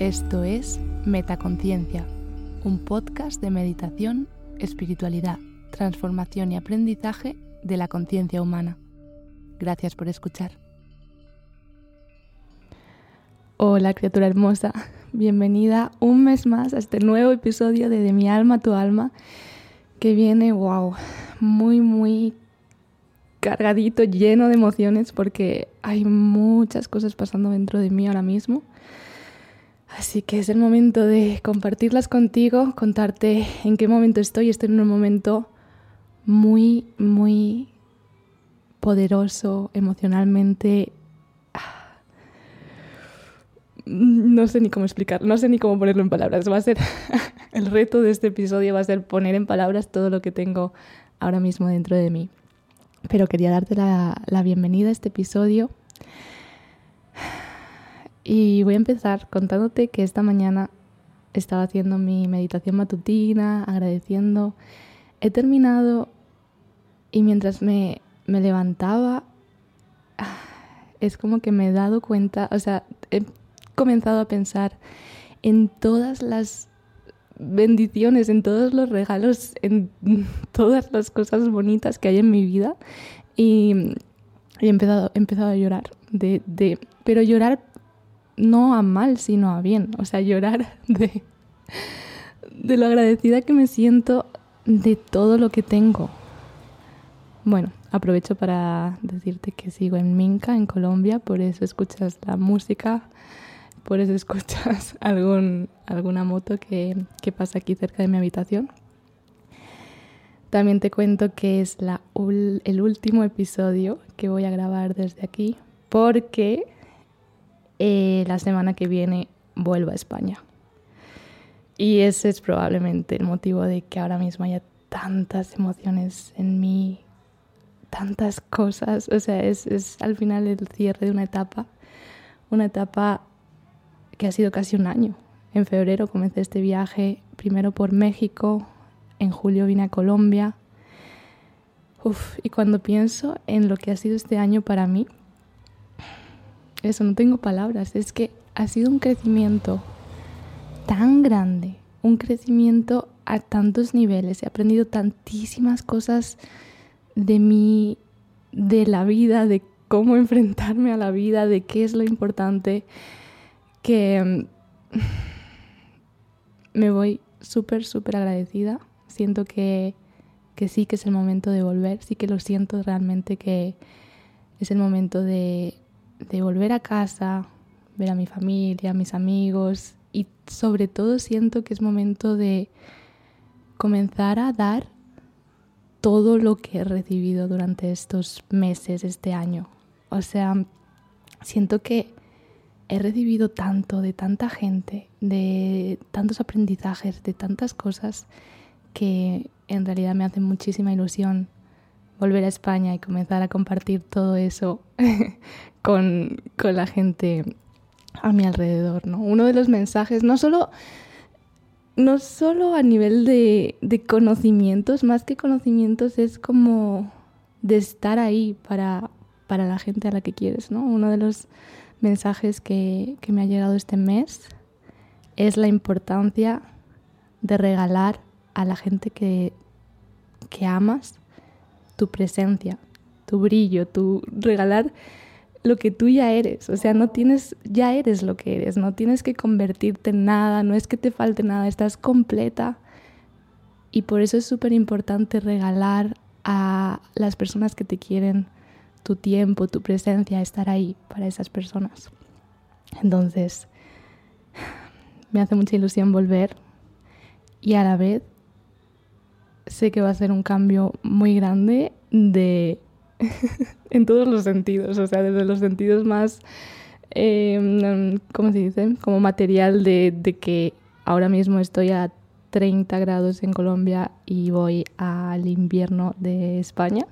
Esto es Metaconciencia, un podcast de meditación, espiritualidad, transformación y aprendizaje de la conciencia humana. Gracias por escuchar. Hola criatura hermosa, bienvenida un mes más a este nuevo episodio de De mi alma a tu alma, que viene, wow, muy, muy cargadito, lleno de emociones porque hay muchas cosas pasando dentro de mí ahora mismo Así que es el momento de compartirlas contigo, contarte en qué momento estoy. Estoy en un momento muy, muy poderoso emocionalmente. Ah, no sé ni cómo explicar, no sé ni cómo ponerlo en palabras. Va a ser el reto de este episodio, va a ser poner en palabras todo lo que tengo ahora mismo dentro de mí. Pero quería darte la, la bienvenida a este episodio y voy a empezar contándote que esta mañana estaba haciendo mi meditación matutina, agradeciendo. He terminado y mientras me, me levantaba, es como que me he dado cuenta, o sea, he comenzado a pensar en todas las bendiciones, en todos los regalos, en todas las cosas bonitas que hay en mi vida y, he, empezado, he empezado a llorar, de, de, pero llorar no a mal, sino a bien. O sea, llorar de, de lo agradecida que me siento de todo lo que tengo. Bueno, aprovecho para decirte que sigo en Minca, en Colombia, por eso escuchas la música, por eso escuchas algún, alguna moto que, que pasa aquí cerca de mi habitación. También te cuento que es el último episodio que voy a grabar desde aquí porque eh, la semana que viene vuelvo a España. Y ese es probablemente el motivo de que ahora mismo haya tantas emociones en mí, tantas cosas. O sea, es, es al final el cierre de una etapa, una etapa que ha sido casi un año. En febrero comencé este viaje, primero por México, en julio vine a Colombia. Y cuando pienso en lo que ha sido este año para mí, eso, no tengo palabras. Es que ha sido un crecimiento tan grande, un crecimiento a tantos niveles. He aprendido tantísimas cosas de mí, de la vida, de cómo enfrentarme a la vida, de qué es lo importante, que mm, me voy súper, súper agradecida. Siento que, que sí que es el momento de volver, sí que lo siento realmente que es el momento de de volver a casa, ver a mi familia, a mis amigos y sobre todo siento que es momento de comenzar a dar todo lo que he recibido durante estos meses, este año. O sea, siento que he recibido tanto de tanta gente, de tantos aprendizajes, de tantas cosas que en realidad me hacen muchísima ilusión volver a España y comenzar a compartir todo eso con, la gente a mi alrededor. ¿no? Uno de los mensajes, no solo, no solo a nivel de, conocimientos, más que conocimientos, es como de estar ahí para, para la gente a la que quieres. ¿no? Uno de los mensajes que, que me ha llegado este mes es la importancia de regalar a la gente que que amas tu presencia, tu brillo, tu regalar lo que tú ya eres. O sea, no tienes, ya eres lo que eres, no tienes que convertirte en nada, no es que te falte nada, estás completa. Y por eso es súper importante regalar a las personas que te quieren tu tiempo, tu presencia, estar ahí para esas personas. Entonces, me hace mucha ilusión volver y a la vez sé que va a ser un cambio muy grande de en todos los sentidos, o sea, desde los sentidos más, eh, ¿cómo se dice? Como material de, de que ahora mismo estoy a 30 grados en Colombia y voy al invierno de España,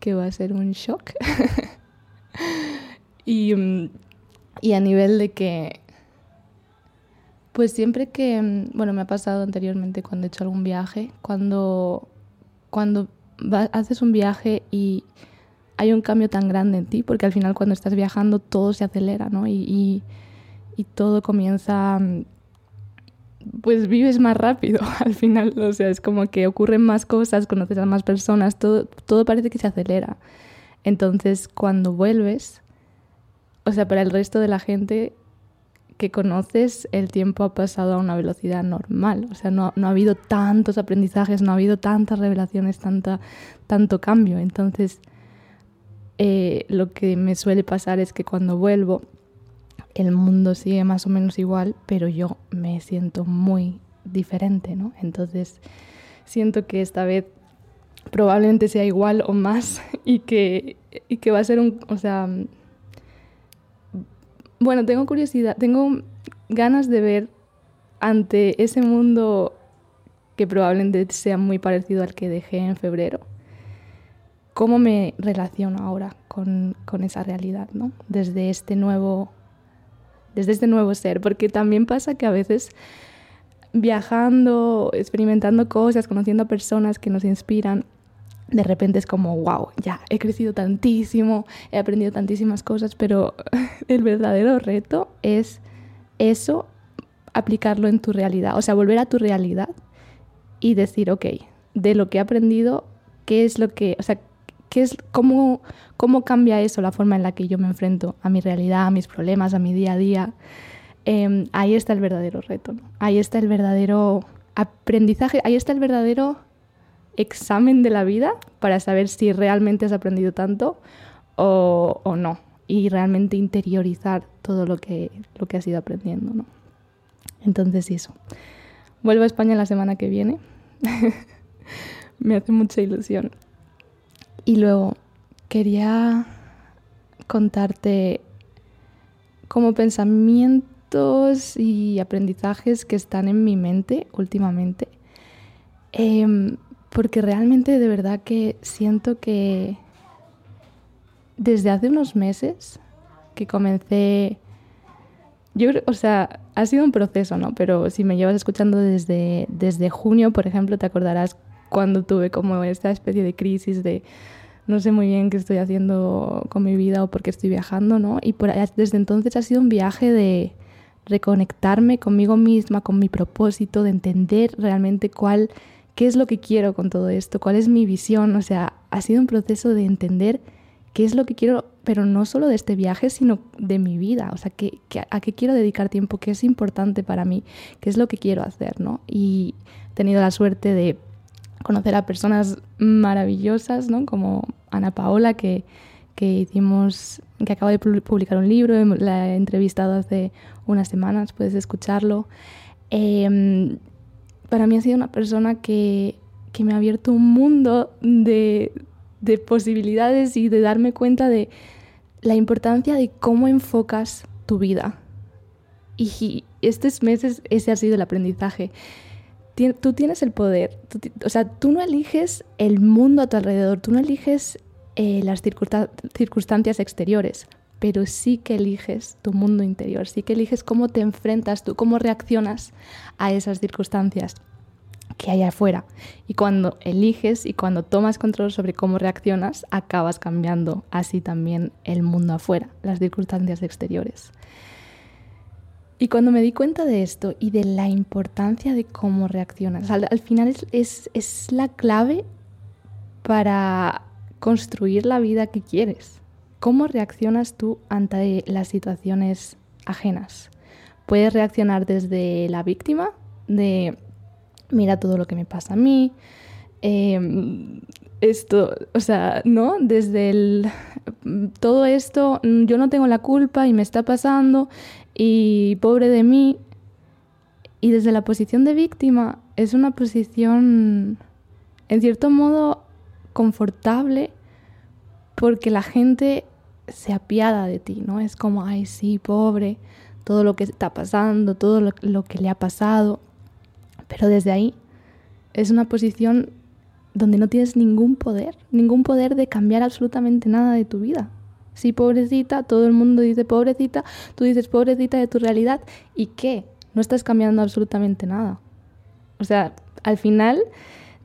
que va a ser un shock. y, y a nivel de que, pues siempre que, bueno, me ha pasado anteriormente cuando he hecho algún viaje, cuando, cuando haces un viaje y hay un cambio tan grande en ti, porque al final cuando estás viajando todo se acelera, ¿no? Y, y, todo comienza, pues vives más rápido al final, o sea, es como que ocurren más cosas, conoces a más personas, todo, todo parece que se acelera. Entonces, cuando vuelves, o sea, para el resto de la gente que conoces, el tiempo ha pasado a una velocidad normal. O sea, no, no ha habido tantos aprendizajes, no ha habido tantas revelaciones, tanta, tanto cambio. Entonces, eh, lo que me suele pasar es que cuando vuelvo, el mundo sigue más o menos igual, pero yo me siento muy diferente, ¿no? Entonces, siento que esta vez probablemente sea igual o más y que, y que va a ser un, o sea, bueno, tengo curiosidad, tengo ganas de ver ante ese mundo que probablemente sea muy parecido al que dejé en febrero, cómo me relaciono ahora con, esa realidad, ¿no? Desde este nuevo desde este nuevo ser, porque también pasa que a veces viajando, experimentando cosas, conociendo a personas que nos inspiran, de repente es como, wow, ya he crecido tantísimo, he aprendido tantísimas cosas, pero el verdadero reto es eso, aplicarlo en tu realidad, o sea, volver a tu realidad y decir, ok, de lo que he aprendido, ¿qué es lo que, o sea, qué es, cómo, cómo cambia eso la forma en la que yo me enfrento a mi realidad, a mis problemas, a mi día a día? Em, ahí está el verdadero reto, ahí está el verdadero aprendizaje, ahí está el verdadero examen de la vida para saber si realmente has aprendido tanto o, no y realmente interiorizar todo lo que, lo que has ido aprendiendo. ¿no? Entonces eso. Vuelvo a España la semana que viene. Me hace mucha ilusión. Y luego quería contarte como pensamientos y aprendizajes que están en mi mente últimamente. Eh, porque realmente de verdad que siento que desde hace unos meses que comencé, yo o sea, ha sido un proceso, ¿no? Pero si me llevas escuchando desde, desde junio, por ejemplo, te acordarás cuando tuve como esta especie de crisis de no sé muy bien qué estoy haciendo con mi vida o por qué estoy viajando, ¿no? Y por, desde entonces ha sido un viaje de reconectarme conmigo misma, con mi propósito, de entender realmente cuál qué es lo que quiero con todo esto, cuál es mi visión. O sea, ha sido un proceso de entender qué es lo que quiero, pero no solo de este viaje, sino de mi vida. O sea, qué, a qué quiero dedicar tiempo, qué es importante para mí, qué es lo que quiero hacer, ¿no? Y he tenido la suerte de conocer a personas maravillosas, ¿no? Como Ana Paola, que, que hicimos, que acaba de publicar un libro, la he entrevistado hace unas semanas, puedes escucharlo. Eh, para mí ha sido una persona que, me ha abierto un mundo de, posibilidades y de darme cuenta de la importancia de cómo enfocas tu vida. Y estos meses ese ha sido el aprendizaje. Tú tienes el poder, o sea, tú no eliges el mundo a tu alrededor, tú no eliges eh, las circunstancias exteriores, pero sí que eliges tu mundo interior, sí que eliges cómo te enfrentas tú, cómo reaccionas a esas circunstancias que hay afuera. Y cuando eliges y cuando tomas control sobre cómo reaccionas, acabas cambiando así también el mundo afuera, las circunstancias exteriores. Y cuando me di cuenta de esto y de la importancia de cómo reaccionas, al, final es, es, es la clave para construir la vida que quieres. ¿Cómo reaccionas tú ante las situaciones ajenas? Puedes reaccionar desde la víctima, de mira todo lo que me pasa a mí, em, esto, o sea, ¿no? Desde el todo esto, yo no tengo la culpa y me está pasando y pobre de mí. Y desde la posición de víctima es una posición, en cierto modo, confortable porque la gente se apiada de ti, ¿no? Es como, ay, sí, pobre, todo lo que está pasando, todo lo, que le ha pasado. Pero desde ahí es una posición donde no tienes ningún poder, ningún poder de cambiar absolutamente nada de tu vida. Sí, pobrecita, todo el mundo dice pobrecita, tú dices pobrecita de tu realidad. ¿Y qué? No estás cambiando absolutamente nada. O sea, al final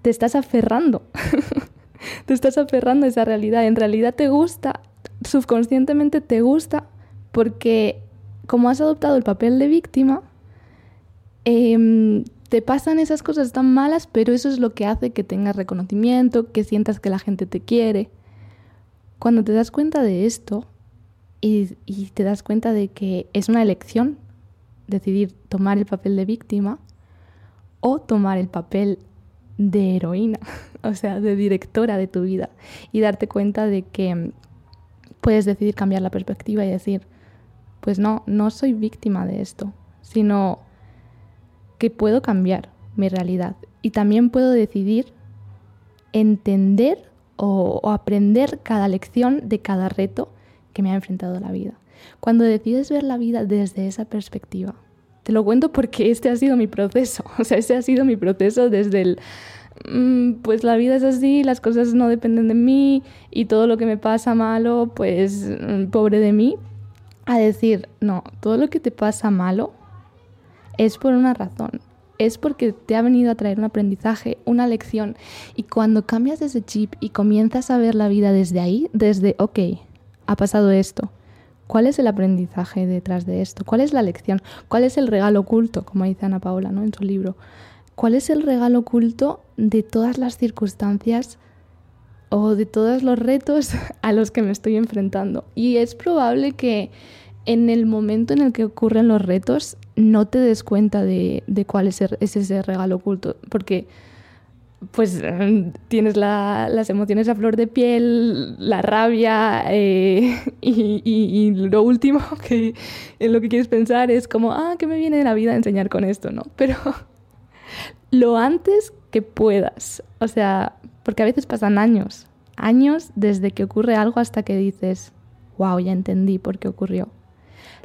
te estás aferrando. te estás aferrando a esa realidad. En realidad te gusta, subconscientemente te gusta, porque como has adoptado el papel de víctima, em, te pasan esas cosas tan malas, pero eso es lo que hace que tengas reconocimiento, que sientas que la gente te quiere. Cuando te das cuenta de esto y, y te das cuenta de que es una elección decidir tomar el papel de víctima o tomar el papel de heroína, o sea, de directora de tu vida y darte cuenta de que puedes decidir cambiar la perspectiva y decir, pues no, no soy víctima de esto, sino que puedo cambiar mi realidad y también puedo decidir entender o, aprender cada lección de cada reto que me ha enfrentado la vida. Cuando decides ver la vida desde esa perspectiva, te lo cuento porque este ha sido mi proceso, o sea, este ha sido mi proceso desde el, pues la vida es así, las cosas no dependen de mí y todo lo que me pasa malo, pues mm, pobre de mí, a decir, no, todo lo que te pasa malo es por una razón. Es porque te ha venido a traer un aprendizaje, una lección. Y cuando cambias ese chip y comienzas a ver la vida desde ahí, desde, ok, ha pasado esto. ¿Cuál es el aprendizaje detrás de esto? ¿Cuál es la lección? ¿Cuál es el regalo oculto, como dice Ana Paola ¿no? en su libro? ¿Cuál es el regalo oculto de todas las circunstancias o de todos los retos a los que me estoy enfrentando? Y es probable que en el momento en el que ocurren los retos no te des cuenta de, cuál es, ese regalo oculto, porque pues tienes las emociones a flor de piel, la rabia eh, y, lo último que en lo que quieres pensar es como, ah, ¿qué me viene de la vida enseñar con esto? ¿no? Pero lo antes que puedas, o sea, porque a veces pasan años, años desde que ocurre algo hasta que dices, wow, ya entendí por qué ocurrió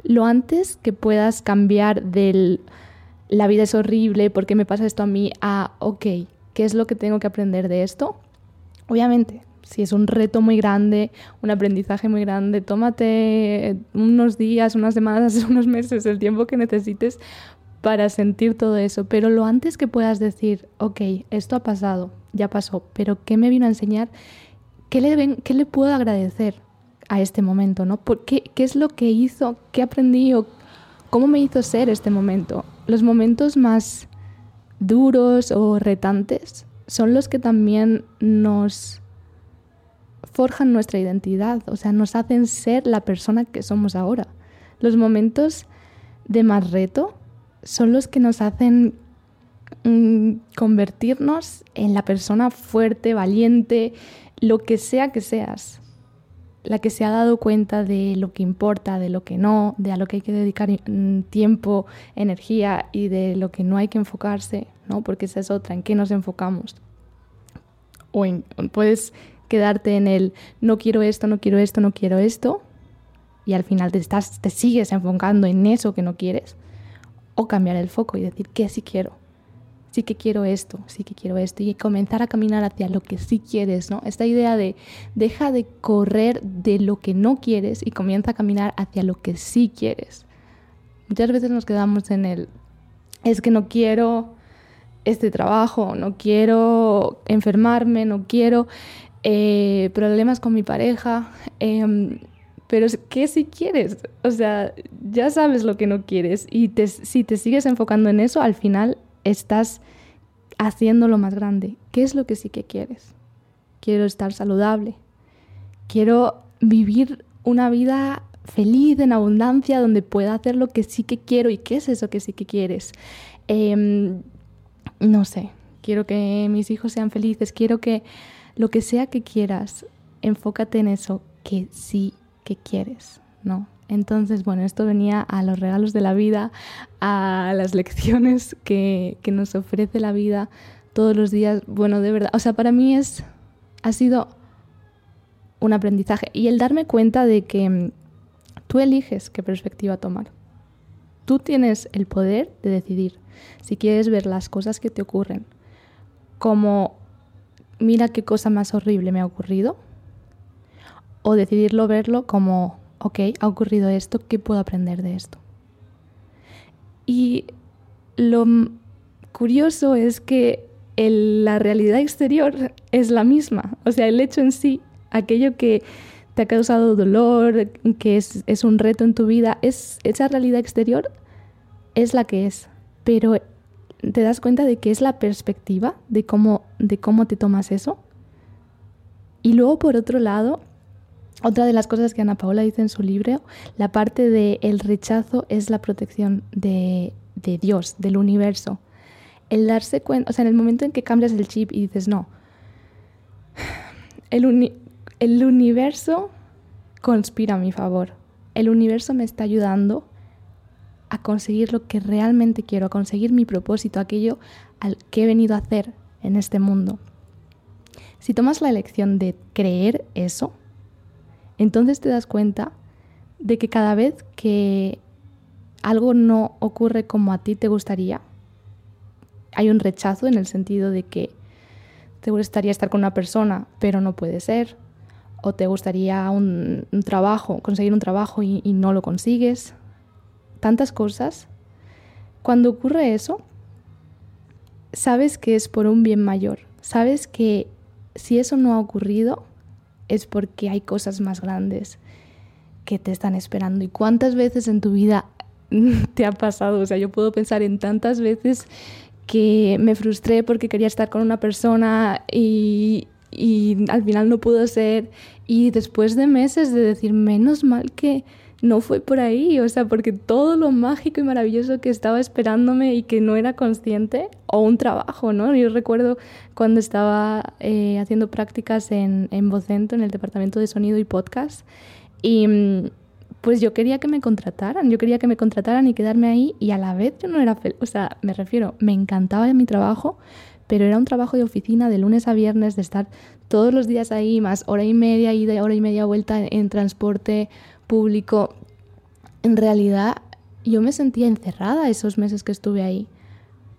lo antes que puedas cambiar del la vida es horrible, ¿por qué me pasa esto a mí? a, ok, ¿qué es lo que tengo que aprender de esto? Obviamente, si es un reto muy grande, un aprendizaje muy grande, tómate unos días, unas semanas, unos meses, el tiempo que necesites para sentir todo eso. Pero lo antes que puedas decir, ok, esto ha pasado, ya pasó, pero ¿qué me vino a enseñar? ¿Qué le, ven, qué le puedo agradecer? a este momento, ¿no? ¿Qué, ¿Qué es lo que hizo? ¿Qué aprendí? O ¿Cómo me hizo ser este momento? Los momentos más duros o retantes son los que también nos forjan nuestra identidad, o sea, nos hacen ser la persona que somos ahora. Los momentos de más reto son los que nos hacen mm, convertirnos en la persona fuerte, valiente, lo que sea que seas la que se ha dado cuenta de lo que importa, de lo que no, de a lo que hay que dedicar mm, tiempo, energía y de lo que no hay que enfocarse, ¿no? Porque esa es otra, ¿en qué nos enfocamos? O puedes quedarte en el no quiero esto, no quiero esto, no quiero esto, y al final te, estás, te sigues enfocando en eso que no quieres, o cambiar el foco y decir que sí quiero sí que quiero esto, sí que quiero esto, y comenzar a caminar hacia lo que sí quieres, ¿no? Esta idea de deja de correr de lo que no quieres y comienza a caminar hacia lo que sí quieres. Muchas veces nos quedamos en el, es que no quiero este trabajo, no quiero enfermarme, no quiero eh, problemas con mi pareja. Em, pero ¿qué si quieres? O sea, ya sabes lo que no quieres y si te sigues enfocando en eso, al final estás haciendo lo más grande. ¿Qué es lo que sí que quieres? quiero estar saludable, quiero vivir una vida feliz, en abundancia, donde pueda hacer lo que sí que quiero. ¿Y qué es eso que sí que quieres? Em, no sé, quiero que mis hijos sean felices, quiero que lo que sea que quieras, enfócate en eso que sí que quieres, ¿no? Entonces, bueno, esto venía a los regalos de la vida, a las lecciones que, que nos ofrece la vida todos los días. Bueno, de verdad, o sea, para mí es, ha sido un aprendizaje y el darme cuenta de que mm, tú eliges qué perspectiva tomar. Tú tienes el poder de decidir si quieres ver las cosas que te ocurren como, mira qué cosa más horrible me ha ocurrido, o decidirlo verlo como, ok, ha ocurrido esto, ¿qué puedo aprender de esto? Y lo curioso es que la realidad exterior es la misma, o sea, el hecho en sí, aquello que te ha causado dolor, que es, es un reto en tu vida, es, esa realidad exterior es la que es, pero te das cuenta de que es la perspectiva de cómo, de cómo te tomas eso. Y luego, por otro lado, otra de las cosas que Ana Paola dice en su libro, la parte de el rechazo es la protección de, de Dios, del universo. El darse cuenta, o sea, en el momento en que cambias el chip y dices, no, el, el universo conspira a mi favor. El universo me está ayudando a conseguir lo que realmente quiero, a conseguir mi propósito, aquello al que he venido a hacer en este mundo. Si tomas la elección de creer eso, entonces te das cuenta de que cada vez que algo no ocurre como a ti te gustaría, hay un rechazo en el sentido de que te gustaría estar con una persona, pero no puede ser, o te gustaría un, trabajo, conseguir un trabajo y, y no lo consigues, tantas cosas, cuando ocurre eso, sabes que es por un bien mayor, sabes que si eso no ha ocurrido, es porque hay cosas más grandes que te están esperando. ¿Y cuántas veces en tu vida te ha pasado? O sea, yo puedo pensar en tantas veces que me frustré porque quería estar con una persona y, al final no pudo ser. Y después de meses de decir, menos mal que no fue por ahí, o sea, porque todo lo mágico y maravilloso que estaba esperándome y que no era consciente, o un trabajo, ¿no? Yo recuerdo cuando estaba eh, haciendo prácticas en, en Vocento, en el departamento de sonido y podcast, y mm, pues yo quería que me contrataran, yo quería que me contrataran y quedarme ahí, y a la vez yo no era feliz, o sea, me refiero, me encantaba mi trabajo, pero era un trabajo de oficina de lunes a viernes, de estar todos los días ahí, más hora y media ida, hora y media vuelta en transporte público, en realidad yo me sentía encerrada esos meses que estuve ahí.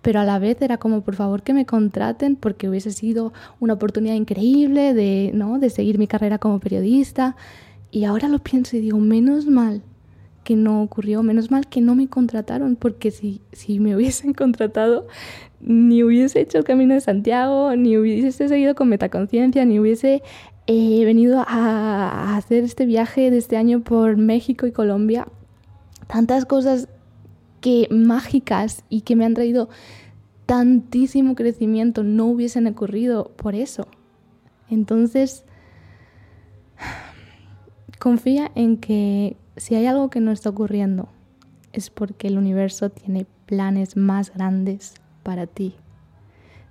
Pero a la vez era como, por favor, que me contraten porque hubiese sido una oportunidad increíble de, ¿no? de seguir mi carrera como periodista. Y ahora lo pienso y digo, menos mal que no ocurrió, menos mal que no me contrataron, porque si, si me hubiesen contratado, ni hubiese hecho el Camino de Santiago, ni hubiese seguido con Metaconciencia, ni hubiese he venido a, hacer este viaje de este año por México y Colombia. Tantas cosas que mágicas y que me han traído tantísimo crecimiento no hubiesen ocurrido por eso. Entonces, confía en que si hay algo que no está ocurriendo, es porque el universo tiene planes más grandes para ti.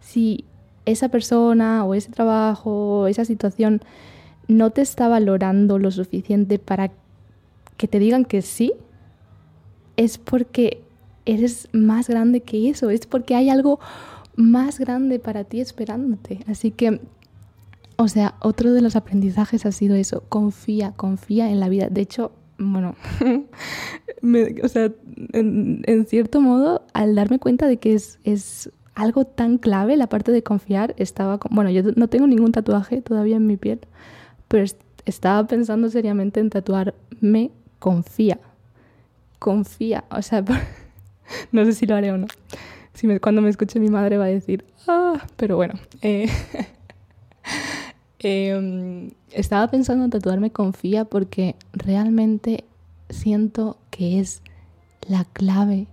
Si esa persona o ese trabajo o esa situación no te está valorando lo suficiente para que te digan que sí, es porque eres más grande que eso, es porque hay algo más grande para ti esperándote. Así que, o sea, otro de los aprendizajes ha sido eso, confía, confía en la vida. De hecho, bueno, o sea, en, cierto modo, al darme cuenta de que es, es algo tan clave, la parte de confiar, estaba... Bueno, yo no tengo ningún tatuaje todavía en mi piel, pero estaba pensando seriamente en tatuarme confía. Confía. O sea, no sé si lo haré o no. Si cuando me escuche mi madre va a decir, ah, pero bueno. Eh, em, estaba pensando en tatuarme confía porque realmente siento que es la clave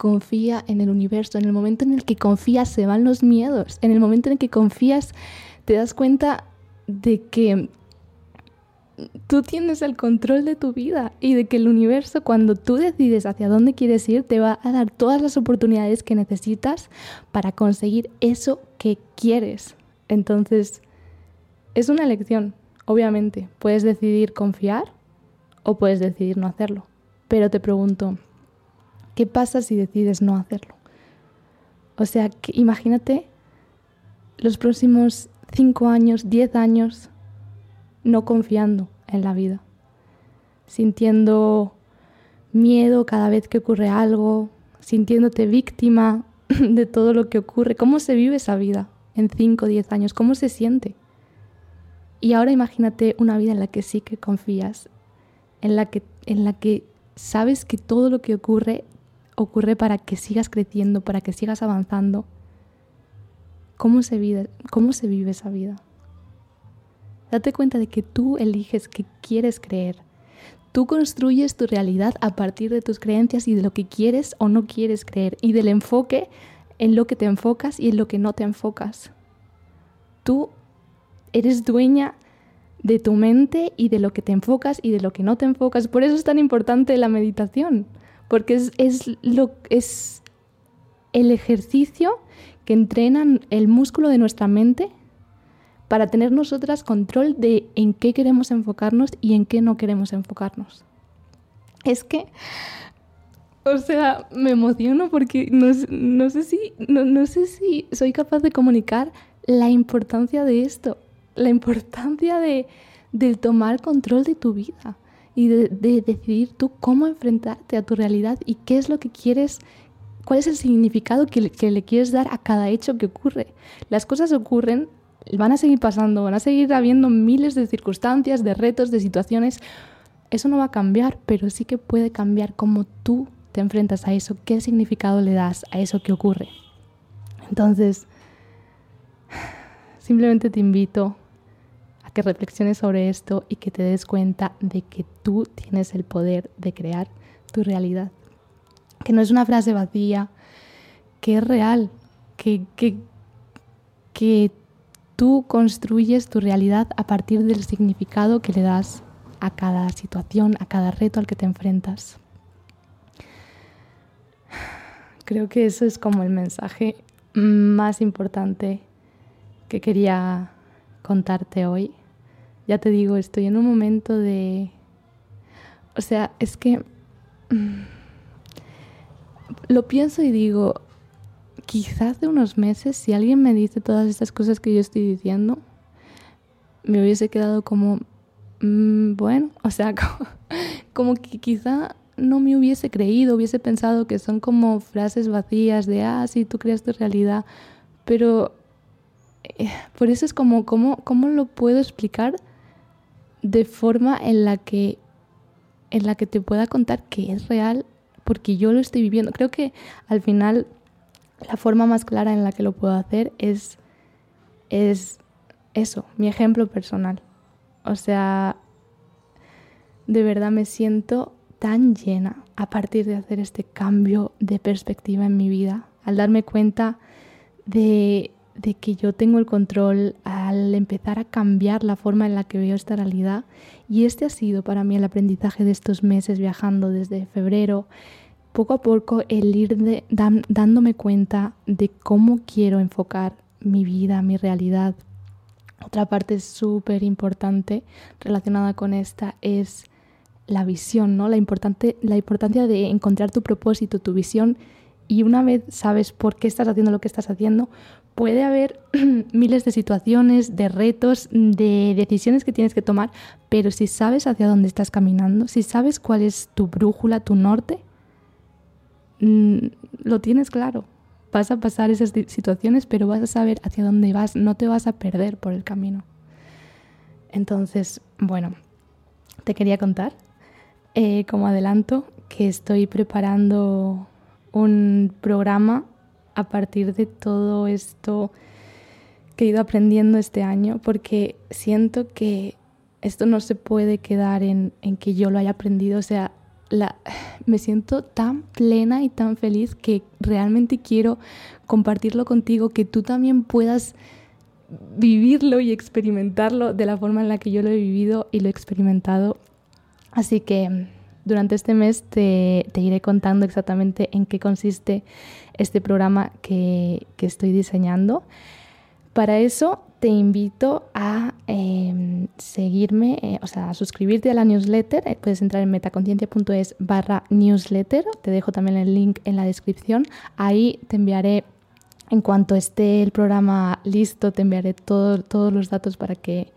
confía en el universo. En el momento en el que confías se van los miedos. En el momento en el que confías te das cuenta de que tú tienes el control de tu vida y de que el universo cuando tú decides hacia dónde quieres ir te va a dar todas las oportunidades que necesitas para conseguir eso que quieres. Entonces, es una elección, obviamente. Puedes decidir confiar o puedes decidir no hacerlo. Pero te pregunto, ¿qué pasa si decides no hacerlo? O sea, que imagínate los próximos 5 años, 10 años, no confiando en la vida, sintiendo miedo cada vez que ocurre algo, sintiéndote víctima de todo lo que ocurre. ¿Cómo se vive esa vida en 5 o 10 años? ¿Cómo se siente? Y ahora imagínate una vida en la que sí que confías, en la que, en la que sabes que todo lo que ocurre ocurre para que sigas creciendo, para que sigas avanzando. ¿Cómo se vive, cómo se vive esa vida? Date cuenta de que tú eliges qué quieres creer. Tú construyes tu realidad a partir de tus creencias y de lo que quieres o no quieres creer y del enfoque en lo que te enfocas y en lo que no te enfocas. Tú eres dueña de tu mente y de lo que te enfocas y de lo que no te enfocas. Por eso es tan importante la meditación, porque es, es, lo, es el ejercicio que entrena el músculo de nuestra mente para tener nosotras control de en qué queremos enfocarnos y en qué no queremos enfocarnos. Es que, o sea, me emociono porque no, no sé, si, no, no sé si soy capaz de comunicar la importancia de esto la importancia de, tomar control de tu vida y de, decidir tú cómo enfrentarte a tu realidad y qué es lo que quieres, cuál es el significado que le, que le quieres dar a cada hecho que ocurre. Las cosas ocurren, van a seguir pasando, van a seguir habiendo miles de circunstancias, de retos, de situaciones. Eso no va a cambiar, pero sí que puede cambiar cómo tú te enfrentas a eso, qué significado le das a eso que ocurre. Entonces, simplemente te invito que reflexiones sobre esto y que te des cuenta de que tú tienes el poder de crear tu realidad. Que no es una frase vacía, que es real, que, que, que tú construyes tu realidad a partir del significado que le das a cada situación, a cada reto al que te enfrentas. Creo que eso es como el mensaje más importante que quería contarte hoy ya te digo, estoy en un momento de... O sea, es que mm, lo pienso y digo, quizás de unos meses, si alguien me dice todas estas cosas que yo estoy diciendo, me hubiese quedado como, mm, bueno, o sea, como, que quizá no me hubiese creído, hubiese pensado que son como frases vacías de, ah, sí, tú creas tu realidad, pero eh, por eso es como, ¿cómo, ¿cómo lo puedo explicar? De forma en la que en la que te pueda contar que es real porque yo lo estoy viviendo. Creo que al final la forma más clara en la que lo puedo hacer es es eso, mi ejemplo personal. O sea, de verdad me siento tan llena a partir de hacer este cambio de perspectiva en mi vida, al darme cuenta de de que yo tengo el control al empezar a cambiar la forma en la que veo esta realidad. Y este ha sido para mí el aprendizaje de estos meses viajando desde febrero, poco a poco el ir dándome cuenta de cómo quiero enfocar mi vida, mi realidad. Otra parte súper importante relacionada con esta es la visión, ¿no? La, importante, la importancia de encontrar tu propósito, tu visión y una vez sabes por qué estás haciendo lo que estás haciendo, puede haber miles de situaciones, de retos, de decisiones que tienes que tomar, pero si sabes hacia dónde estás caminando, si sabes cuál es tu brújula, tu norte, mm, lo tienes claro. Vas a pasar esas situaciones, pero vas a saber hacia dónde vas, no te vas a perder por el camino. Entonces, bueno, te quería contar, eh, como adelanto, que estoy preparando un programa a partir de todo esto que he ido aprendiendo este año, porque siento que esto no se puede quedar en, que yo lo haya aprendido, o sea, la, me siento tan plena y tan feliz que realmente quiero compartirlo contigo, que tú también puedas vivirlo y experimentarlo de la forma en la que yo lo he vivido y lo he experimentado. Así que durante este mes te, iré contando exactamente en qué consiste este programa que, estoy diseñando. Para eso te invito a em, seguirme, eh, o sea, a suscribirte a la newsletter. Eh, puedes entrar en metaconciencia.es barra newsletter. Te dejo también el link en la descripción. Ahí te enviaré, en cuanto esté el programa listo, te enviaré todos los datos para que,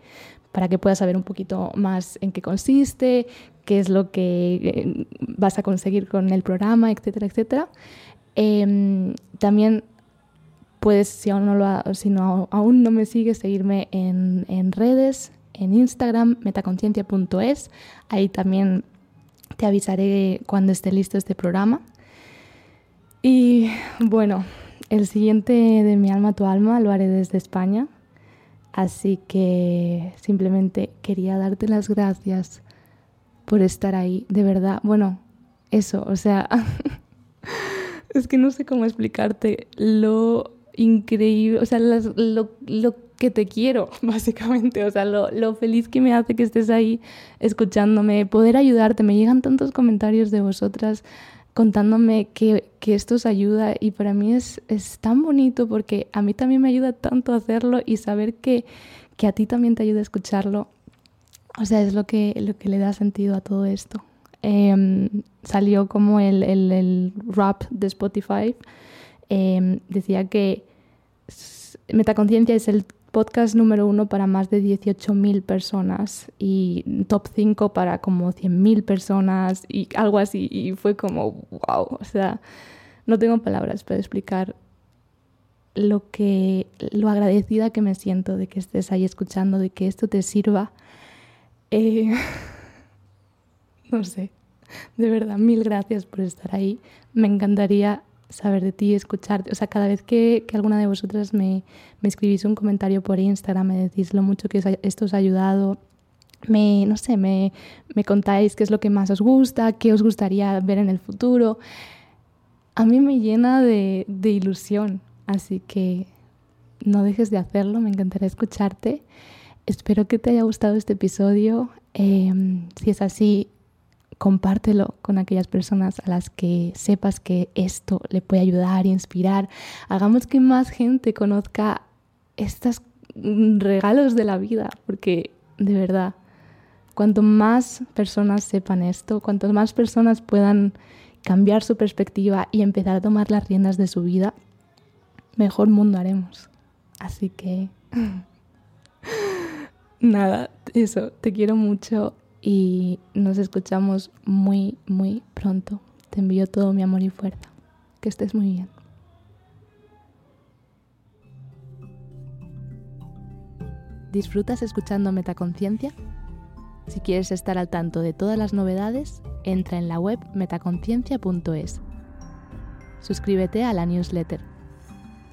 para que puedas saber un poquito más en qué consiste, qué es lo que eh, vas a conseguir con el programa, etcétera, etcétera. Em, también puedes, si aún no, lo, si no, aún no me sigues, seguirme en, en redes, en Instagram, metaconciencia.es. Ahí también te avisaré cuando esté listo este programa. Y bueno, el siguiente de Mi alma, tu alma lo haré desde España. Así que simplemente quería darte las gracias por estar ahí, de verdad. Bueno, eso, o sea, es que no sé cómo explicarte lo increíble, o sea, lo, lo, que te quiero, básicamente, o sea, lo, lo, feliz que me hace que estés ahí escuchándome, poder ayudarte. Me llegan tantos comentarios de vosotras contándome que, que esto os ayuda y para mí es, es, tan bonito porque a mí también me ayuda tanto hacerlo y saber que, que a ti también te ayuda escucharlo o sea, es lo que, lo que le da sentido a todo esto. Em, salió como el, el, rap de Spotify. Em, decía que Metaconciencia es el podcast número uno para más de 18.000 personas y top 5 para como 100.000 personas y algo así. Y fue como, wow, o sea, no tengo palabras para explicar lo, que, lo agradecida que me siento de que estés ahí escuchando, de que esto te sirva eh, no sé, de verdad, mil gracias por estar ahí. Me encantaría saber de ti, escucharte. O sea, cada vez que, alguna de vosotras me, me, escribís un comentario por Instagram, me decís lo mucho que esto os ha ayudado, me, no sé, me, me contáis qué es lo que más os gusta, qué os gustaría ver en el futuro. A mí me llena de, de ilusión, así que no dejes de hacerlo, me encantaría escucharte. Espero que te haya gustado este episodio. Em, si es así, compártelo con aquellas personas a las que sepas que esto le puede ayudar, inspirar. Hagamos que más gente conozca estos regalos de la vida, porque de verdad, cuanto más personas sepan esto, cuanto más personas puedan cambiar su perspectiva y empezar a tomar las riendas de su vida, mejor mundo haremos. Así que... Nada, eso, te quiero mucho y nos escuchamos muy, muy pronto. Te envío todo mi amor y fuerza. Que estés muy bien. ¿Disfrutas escuchando Metaconciencia? Si quieres estar al tanto de todas las novedades, entra en la web metaconciencia.es. Suscríbete a la newsletter.